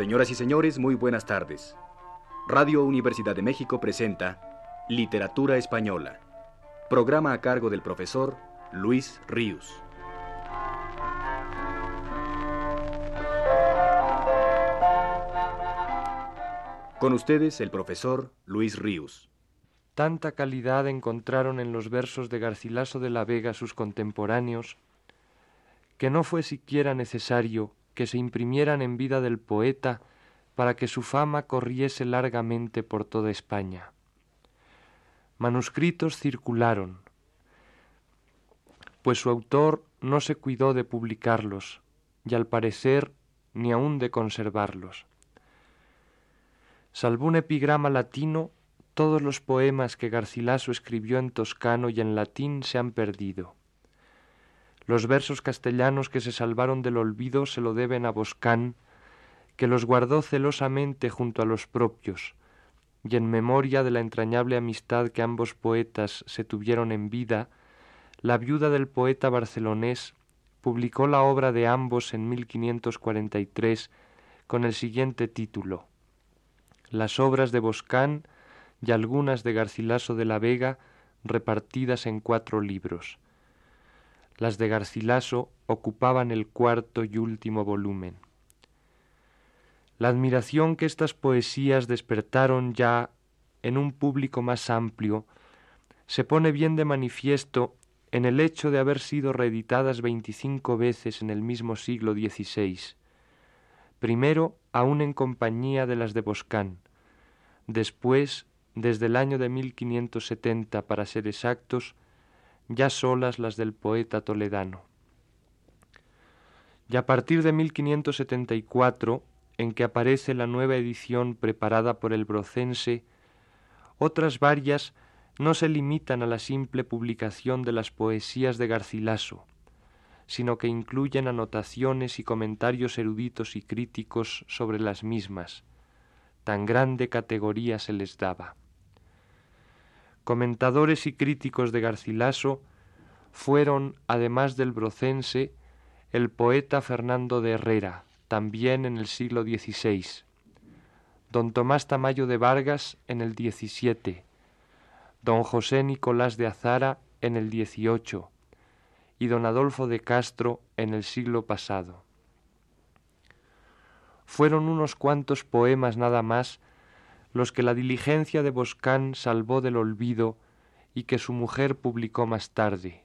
Señoras y señores, muy buenas tardes. Radio Universidad de México presenta Literatura Española, programa a cargo del profesor Luis Ríos. Con ustedes el profesor Luis Ríos. Tanta calidad encontraron en los versos de Garcilaso de la Vega sus contemporáneos, que no fue siquiera necesario que se imprimieran en vida del poeta para que su fama corriese largamente por toda España. Manuscritos circularon, pues su autor no se cuidó de publicarlos, y al parecer ni aun de conservarlos. Salvo un epigrama latino, todos los poemas que Garcilaso escribió en toscano y en latín se han perdido. Los versos castellanos que se salvaron del olvido se lo deben a Boscán, que los guardó celosamente junto a los propios, y en memoria de la entrañable amistad que ambos poetas se tuvieron en vida, la viuda del poeta barcelonés publicó la obra de ambos en 1543 con el siguiente título Las obras de Boscán y algunas de Garcilaso de la Vega repartidas en cuatro libros. Las de Garcilaso ocupaban el cuarto y último volumen. La admiración que estas poesías despertaron ya en un público más amplio se pone bien de manifiesto en el hecho de haber sido reeditadas veinticinco veces en el mismo siglo XVI, primero aún en compañía de las de Boscán, después, desde el año de 1570 para ser exactos, ya solas las del poeta toledano. Y a partir de 1574, en que aparece la nueva edición preparada por el brocense, otras varias no se limitan a la simple publicación de las poesías de Garcilaso, sino que incluyen anotaciones y comentarios eruditos y críticos sobre las mismas. Tan grande categoría se les daba comentadores y críticos de Garcilaso fueron, además del brocense, el poeta Fernando de Herrera, también en el siglo XVI, don Tomás Tamayo de Vargas en el XVII, don José Nicolás de Azara en el XVIII y don Adolfo de Castro en el siglo pasado. Fueron unos cuantos poemas nada más los que la diligencia de Boscán salvó del olvido y que su mujer publicó más tarde.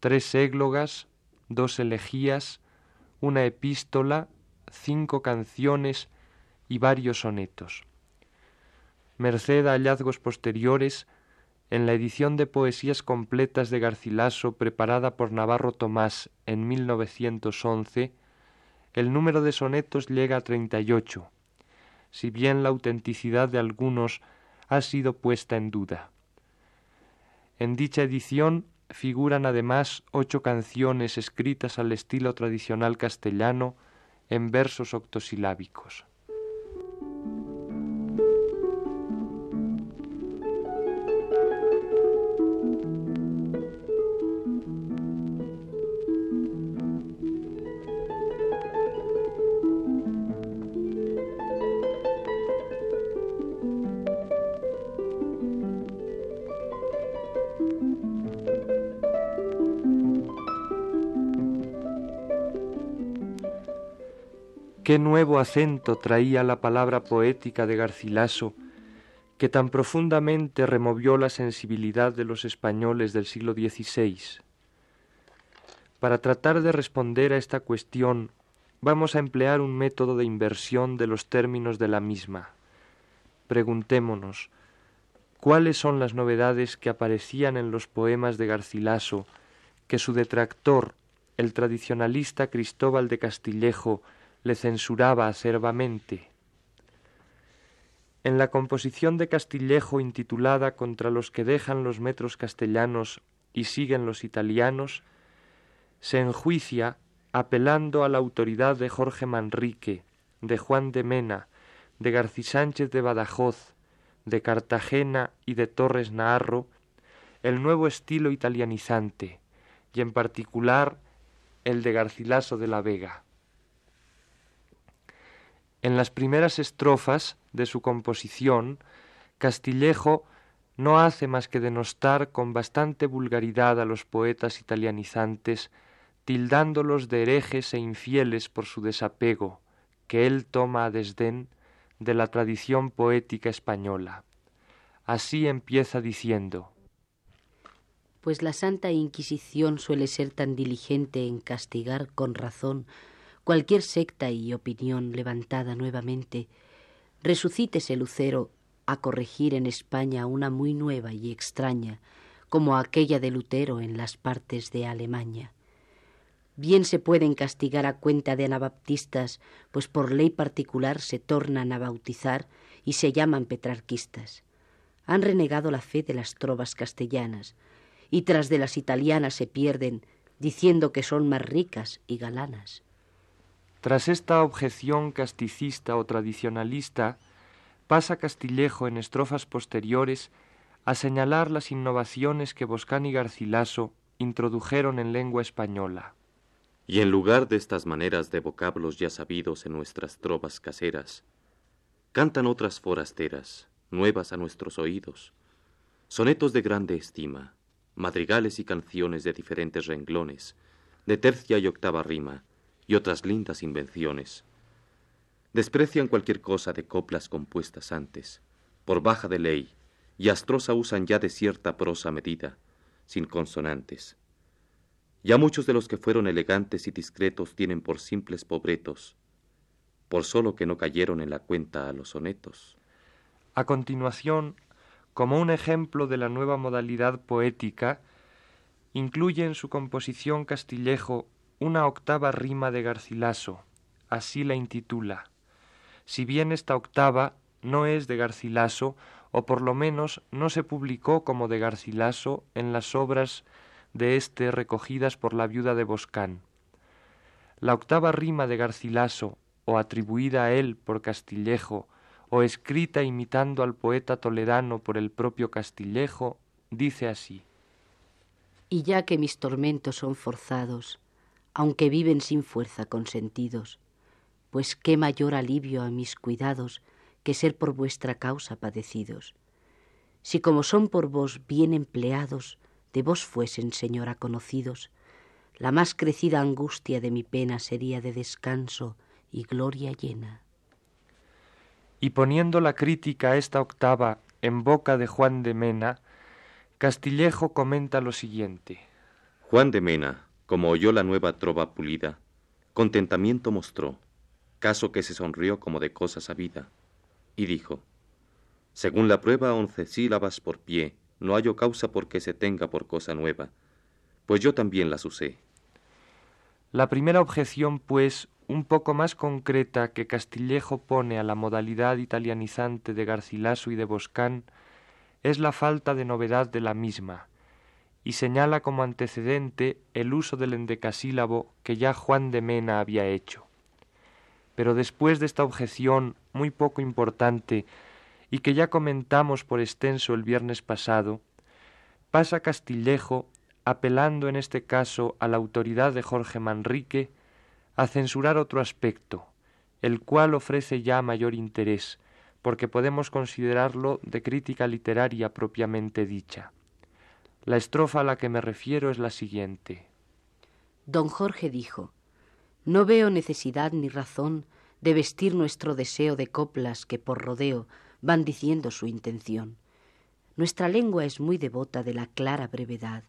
Tres églogas, dos elegías, una epístola, cinco canciones y varios sonetos. Merced a hallazgos posteriores, en la edición de poesías completas de Garcilaso preparada por Navarro Tomás en 1911, el número de sonetos llega a treinta y ocho, si bien la autenticidad de algunos ha sido puesta en duda. En dicha edición figuran además ocho canciones escritas al estilo tradicional castellano en versos octosilábicos. Qué nuevo acento traía la palabra poética de Garcilaso, que tan profundamente removió la sensibilidad de los españoles del siglo XVI. Para tratar de responder a esta cuestión, vamos a emplear un método de inversión de los términos de la misma. Preguntémonos, ¿cuáles son las novedades que aparecían en los poemas de Garcilaso que su detractor, el tradicionalista Cristóbal de Castillejo, le censuraba acerbamente. En la composición de Castillejo intitulada Contra los que dejan los metros castellanos y siguen los italianos, se enjuicia apelando a la autoridad de Jorge Manrique, de Juan de Mena, de Garcí Sánchez de Badajoz, de Cartagena y de Torres Naharro, el nuevo estilo italianizante, y en particular el de Garcilaso de la Vega. En las primeras estrofas de su composición, Castillejo no hace más que denostar con bastante vulgaridad a los poetas italianizantes, tildándolos de herejes e infieles por su desapego, que él toma a desdén de la tradición poética española. Así empieza diciendo Pues la Santa Inquisición suele ser tan diligente en castigar con razón cualquier secta y opinión levantada nuevamente, resucítese Lucero a corregir en España una muy nueva y extraña, como aquella de Lutero en las partes de Alemania. Bien se pueden castigar a cuenta de anabaptistas, pues por ley particular se tornan a bautizar y se llaman petrarquistas. Han renegado la fe de las trovas castellanas, y tras de las italianas se pierden, diciendo que son más ricas y galanas. Tras esta objeción casticista o tradicionalista, pasa Castillejo en estrofas posteriores a señalar las innovaciones que Boscán y Garcilaso introdujeron en lengua española. Y en lugar de estas maneras de vocablos ya sabidos en nuestras trovas caseras, cantan otras forasteras, nuevas a nuestros oídos, sonetos de grande estima, madrigales y canciones de diferentes renglones, de tercia y octava rima, y otras lindas invenciones, Desprecian cualquier cosa de coplas compuestas antes, por baja de ley, y astrosa usan ya de cierta prosa medida, sin consonantes. Ya muchos de los que fueron elegantes y discretos tienen por simples pobretos, por solo que no cayeron en la cuenta a los sonetos. A continuación, como un ejemplo de la nueva modalidad poética, incluye en su composición Castillejo una octava rima de Garcilaso, así la intitula si bien esta octava no es de Garcilaso, o por lo menos no se publicó como de Garcilaso en las obras de éste recogidas por la viuda de Boscán. La octava rima de Garcilaso, o atribuida a él por Castillejo, o escrita imitando al poeta toledano por el propio Castillejo, dice así. Y ya que mis tormentos son forzados, aunque viven sin fuerza consentidos, pues qué mayor alivio a mis cuidados que ser por vuestra causa padecidos. Si como son por vos bien empleados, de vos fuesen, Señora, conocidos, la más crecida angustia de mi pena sería de descanso y gloria llena. Y poniendo la crítica a esta octava en boca de Juan de Mena, Castillejo comenta lo siguiente. Juan de Mena, como oyó la nueva trova pulida, contentamiento mostró, caso que se sonrió como de cosa sabida, y dijo, Según la prueba once sílabas por pie, no hallo causa por que se tenga por cosa nueva, pues yo también las usé. La primera objeción, pues, un poco más concreta que Castillejo pone a la modalidad italianizante de Garcilaso y de Boscán, es la falta de novedad de la misma, y señala como antecedente el uso del endecasílabo que ya Juan de Mena había hecho. Pero después de esta objeción muy poco importante y que ya comentamos por extenso el viernes pasado, pasa Castillejo, apelando en este caso a la autoridad de Jorge Manrique, a censurar otro aspecto, el cual ofrece ya mayor interés, porque podemos considerarlo de crítica literaria propiamente dicha. La estrofa a la que me refiero es la siguiente. Don Jorge dijo, no veo necesidad ni razón de vestir nuestro deseo de coplas que por rodeo van diciendo su intención. Nuestra lengua es muy devota de la clara brevedad,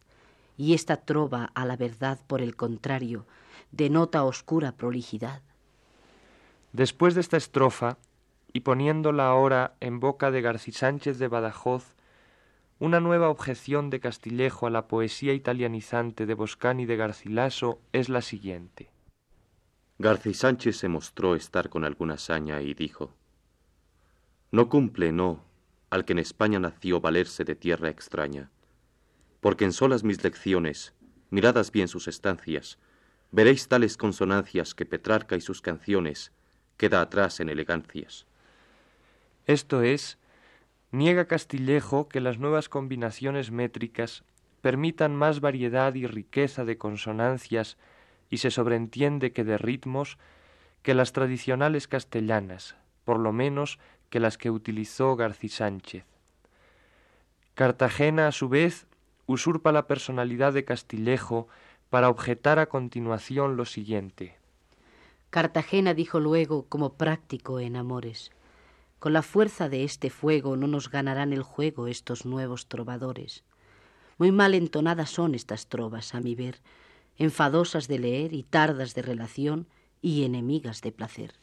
y esta trova a la verdad, por el contrario, denota oscura prolijidad. Después de esta estrofa, y poniéndola ahora en boca de García Sánchez de Badajoz, una nueva objeción de Castillejo a la poesía italianizante de Boscán y de Garcilaso es la siguiente. García Sánchez se mostró estar con alguna saña y dijo, No cumple, no, al que en España nació valerse de tierra extraña, porque en solas mis lecciones, miradas bien sus estancias, veréis tales consonancias que Petrarca y sus canciones queda atrás en elegancias. Esto es, niega Castillejo que las nuevas combinaciones métricas permitan más variedad y riqueza de consonancias y se sobreentiende que de ritmos que las tradicionales castellanas, por lo menos que las que utilizó García Sánchez. Cartagena, a su vez, usurpa la personalidad de Castillejo para objetar a continuación lo siguiente. Cartagena dijo luego como práctico en amores. Con la fuerza de este fuego no nos ganarán el juego estos nuevos trovadores. Muy mal entonadas son estas trovas, a mi ver, enfadosas de leer y tardas de relación y enemigas de placer.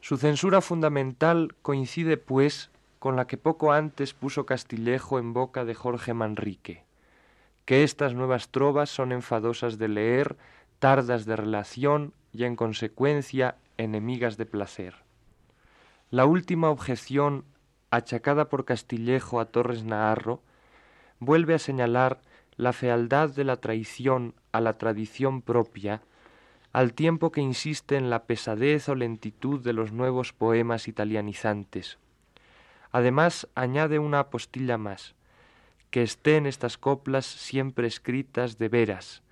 Su censura fundamental coincide, pues, con la que poco antes puso Castillejo en boca de Jorge Manrique, que estas nuevas trovas son enfadosas de leer, tardas de relación y, en consecuencia, enemigas de placer. La última objeción achacada por Castillejo a Torres Naharro vuelve a señalar la fealdad de la traición a la tradición propia, al tiempo que insiste en la pesadez o lentitud de los nuevos poemas italianizantes. Además, añade una apostilla más, que estén estas coplas siempre escritas de veras,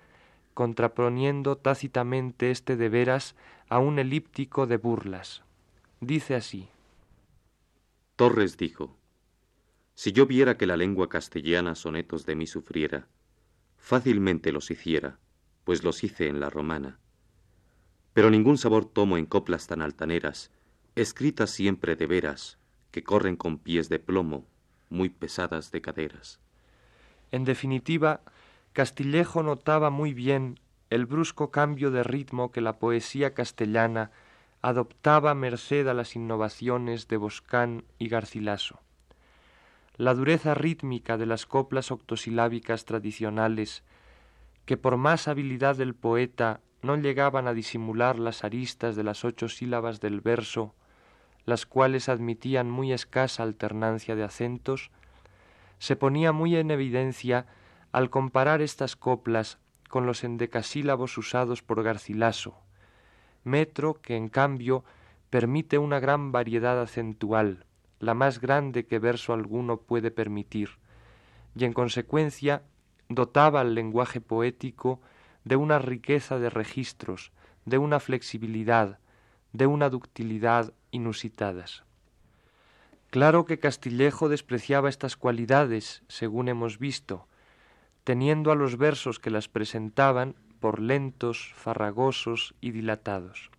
contraponiendo tácitamente este de veras a un elíptico de burlas. Dice así. Torres dijo, Si yo viera que la lengua castellana sonetos de mí sufriera, fácilmente los hiciera, pues los hice en la romana. Pero ningún sabor tomo en coplas tan altaneras, escritas siempre de veras, que corren con pies de plomo, muy pesadas de caderas. En definitiva, Castillejo notaba muy bien el brusco cambio de ritmo que la poesía castellana adoptaba merced a las innovaciones de Boscán y Garcilaso. La dureza rítmica de las coplas octosilábicas tradicionales, que por más habilidad del poeta no llegaban a disimular las aristas de las ocho sílabas del verso, las cuales admitían muy escasa alternancia de acentos, se ponía muy en evidencia al comparar estas coplas con los endecasílabos usados por Garcilaso, metro que en cambio permite una gran variedad acentual, la más grande que verso alguno puede permitir, y en consecuencia dotaba al lenguaje poético de una riqueza de registros, de una flexibilidad, de una ductilidad inusitadas. Claro que Castillejo despreciaba estas cualidades, según hemos visto, teniendo a los versos que las presentaban por lentos, farragosos y dilatados.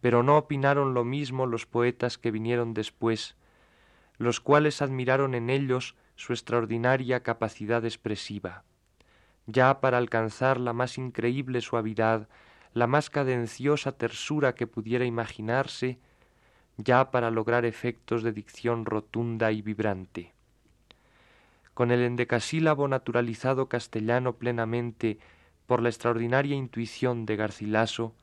Pero no opinaron lo mismo los poetas que vinieron después, los cuales admiraron en ellos su extraordinaria capacidad expresiva. Ya para alcanzar la más increíble suavidad, la más cadenciosa tersura que pudiera imaginarse, ya para lograr efectos de dicción rotunda y vibrante. Con el endecasílabo naturalizado castellano plenamente por la extraordinaria intuición de Garcilaso,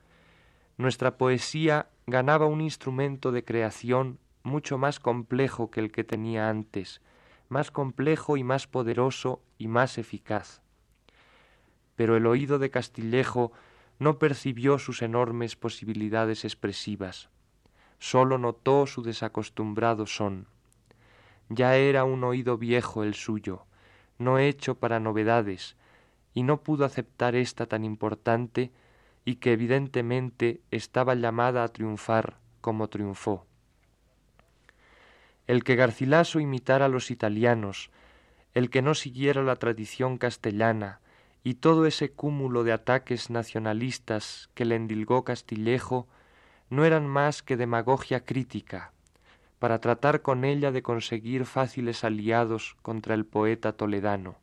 nuestra poesía ganaba un instrumento de creación mucho más complejo que el que tenía antes, más complejo y más poderoso y más eficaz. Pero el oído de Castillejo no percibió sus enormes posibilidades expresivas, sólo notó su desacostumbrado son. Ya era un oído viejo el suyo, no hecho para novedades, y no pudo aceptar esta tan importante y que evidentemente estaba llamada a triunfar como triunfó. El que Garcilaso imitara a los italianos, el que no siguiera la tradición castellana, y todo ese cúmulo de ataques nacionalistas que le endilgó Castillejo no eran más que demagogia crítica, para tratar con ella de conseguir fáciles aliados contra el poeta toledano.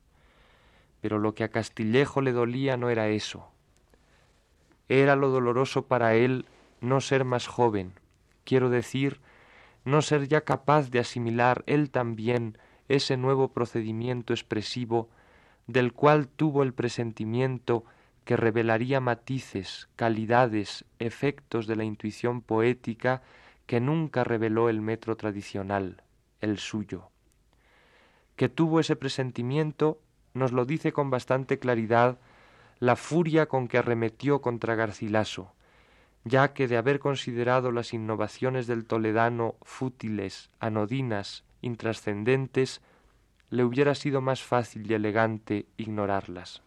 Pero lo que a Castillejo le dolía no era eso. Era lo doloroso para él no ser más joven, quiero decir, no ser ya capaz de asimilar él también ese nuevo procedimiento expresivo del cual tuvo el presentimiento que revelaría matices, calidades, efectos de la intuición poética que nunca reveló el metro tradicional, el suyo. Que tuvo ese presentimiento nos lo dice con bastante claridad la furia con que arremetió contra Garcilaso, ya que de haber considerado las innovaciones del toledano fútiles, anodinas, intrascendentes, le hubiera sido más fácil y elegante ignorarlas.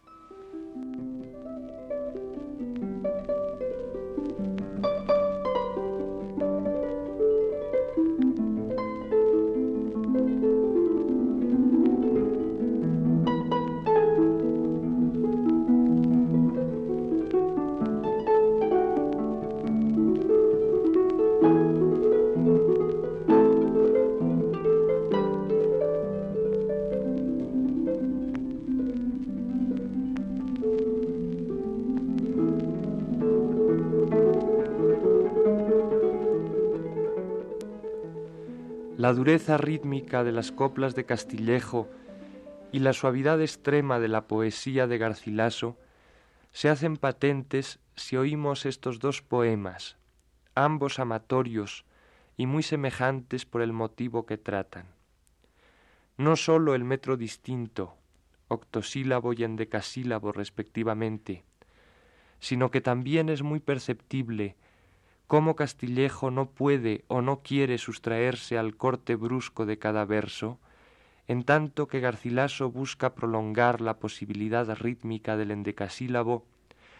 La dureza rítmica de las coplas de Castillejo y la suavidad extrema de la poesía de Garcilaso se hacen patentes si oímos estos dos poemas, ambos amatorios y muy semejantes por el motivo que tratan. No sólo el metro distinto, octosílabo y endecasílabo respectivamente, sino que también es muy perceptible cómo Castillejo no puede o no quiere sustraerse al corte brusco de cada verso, en tanto que Garcilaso busca prolongar la posibilidad rítmica del endecasílabo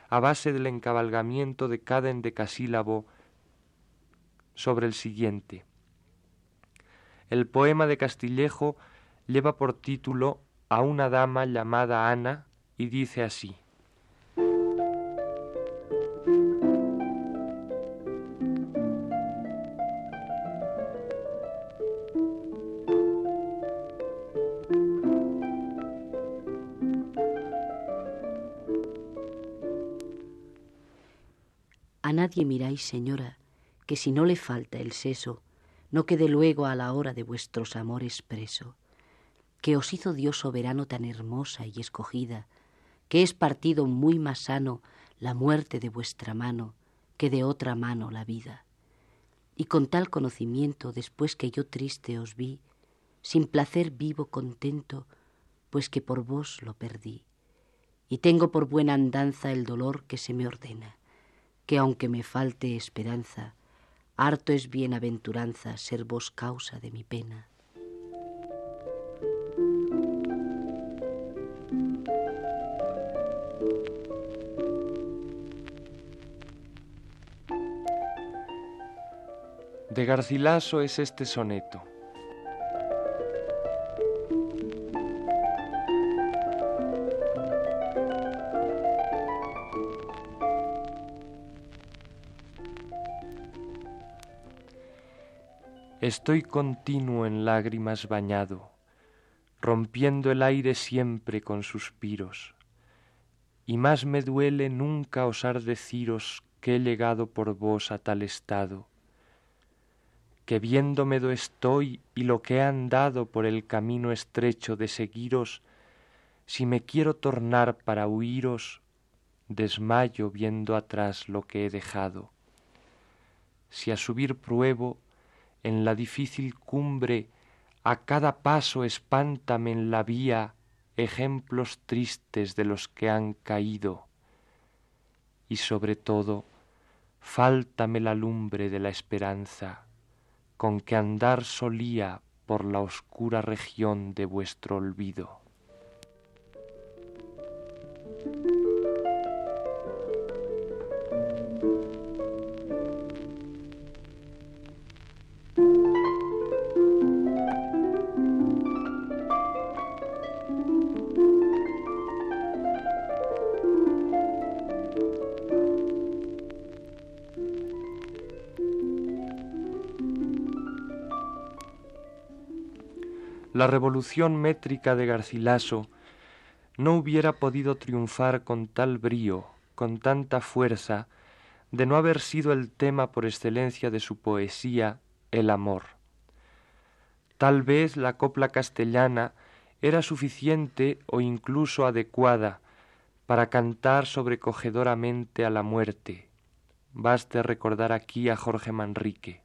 a base del encabalgamiento de cada endecasílabo sobre el siguiente. El poema de Castillejo lleva por título a una dama llamada Ana y dice así. Nadie miráis, señora, que si no le falta el seso, no quede luego a la hora de vuestros amores preso, que os hizo Dios soberano tan hermosa y escogida, que es partido muy más sano la muerte de vuestra mano que de otra mano la vida. Y con tal conocimiento, después que yo triste os vi, sin placer vivo contento, pues que por vos lo perdí. Y tengo por buena andanza el dolor que se me ordena, que aunque me falte esperanza, harto es bienaventuranza ser vos causa de mi pena. De Garcilaso es este soneto. Estoy continuo en lágrimas bañado, rompiendo el aire siempre con suspiros, y más me duele nunca osar deciros que he llegado por vos a tal estado, que viéndome do estoy y lo que he andado por el camino estrecho de seguiros, si me quiero tornar para huiros, desmayo viendo atrás lo que he dejado. Si a subir pruebo, en la difícil cumbre, a cada paso espántame en la vía ejemplos tristes de los que han caído, y sobre todo, fáltame la lumbre de la esperanza, con que andar solía por la oscura región de vuestro olvido. La revolución métrica de Garcilaso no hubiera podido triunfar con tal brío, con tanta fuerza, de no haber sido el tema por excelencia de su poesía el amor. Tal vez la copla castellana era suficiente o incluso adecuada para cantar sobrecogedoramente a la muerte. Baste recordar aquí a Jorge Manrique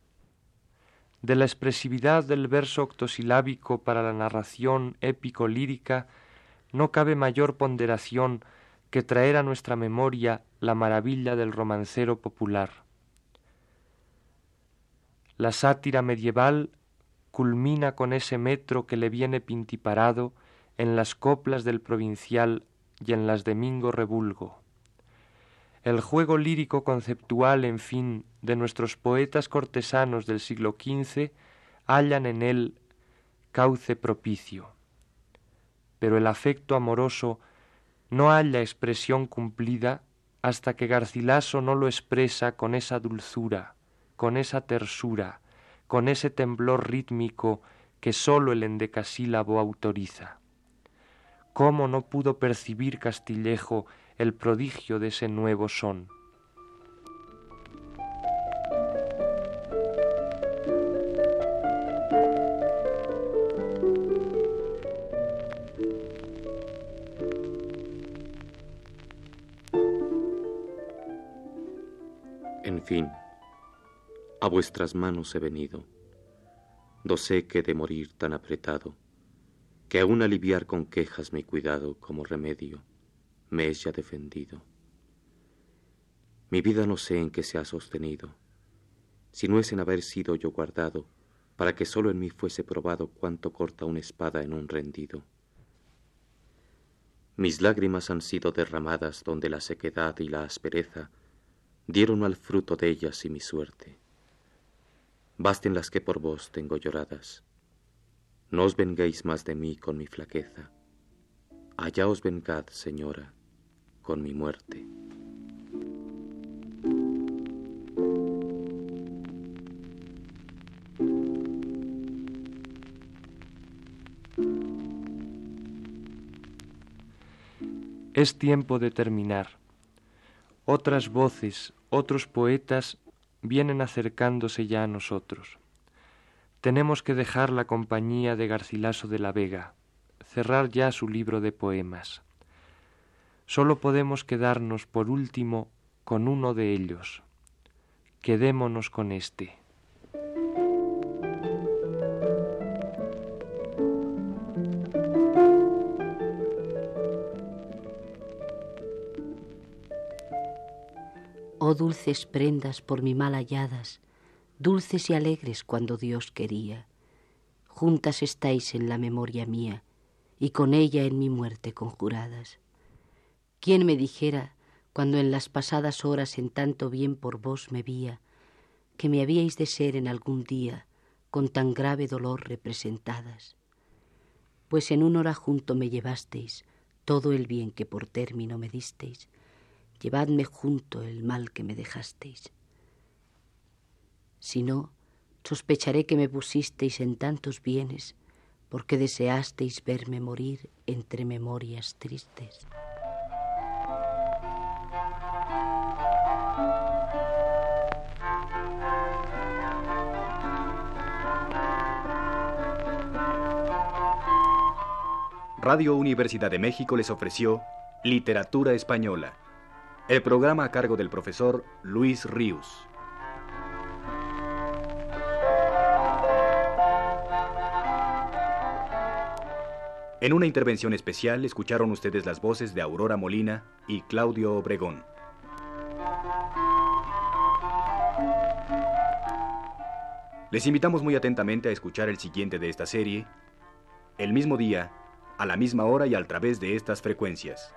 de la expresividad del verso octosilábico para la narración épico-lírica, no cabe mayor ponderación que traer a nuestra memoria la maravilla del romancero popular. La sátira medieval culmina con ese metro que le viene pintiparado en las coplas del provincial y en las de Mingo Rebulgo. El juego lírico conceptual, en fin, de nuestros poetas cortesanos del siglo XV hallan en él cauce propicio. Pero el afecto amoroso no halla expresión cumplida hasta que Garcilaso no lo expresa con esa dulzura, con esa tersura, con ese temblor rítmico que sólo el endecasílabo autoriza. ¿Cómo no pudo percibir Castillejo el prodigio de ese nuevo son. En fin, a vuestras manos he venido. No sé que de morir tan apretado, que aún aliviar con quejas mi cuidado como remedio me es ya defendido. Mi vida no sé en qué se ha sostenido, si no es en haber sido yo guardado, para que solo en mí fuese probado cuánto corta una espada en un rendido. Mis lágrimas han sido derramadas donde la sequedad y la aspereza dieron al fruto de ellas y mi suerte. Basten las que por vos tengo lloradas. No os venguéis más de mí con mi flaqueza. Allá os vengad, señora, con mi muerte. Es tiempo de terminar. Otras voces, otros poetas vienen acercándose ya a nosotros. Tenemos que dejar la compañía de Garcilaso de la Vega, cerrar ya su libro de poemas. Solo podemos quedarnos por último con uno de ellos. Quedémonos con este. Oh dulces prendas por mi mal halladas, dulces y alegres cuando Dios quería. Juntas estáis en la memoria mía y con ella en mi muerte conjuradas. ¿Quién me dijera, cuando en las pasadas horas en tanto bien por vos me vía, que me habíais de ser en algún día con tan grave dolor representadas? Pues en un hora junto me llevasteis todo el bien que por término me disteis, llevadme junto el mal que me dejasteis. Si no, sospecharé que me pusisteis en tantos bienes, porque deseasteis verme morir entre memorias tristes. Radio Universidad de México les ofreció Literatura Española el programa a cargo del profesor Luis Ríos. En una intervención especial escucharon ustedes las voces de Aurora Molina y Claudio Obregón. Les invitamos muy atentamente a escuchar el siguiente de esta serie, el mismo día, a la misma hora y a través de estas frecuencias.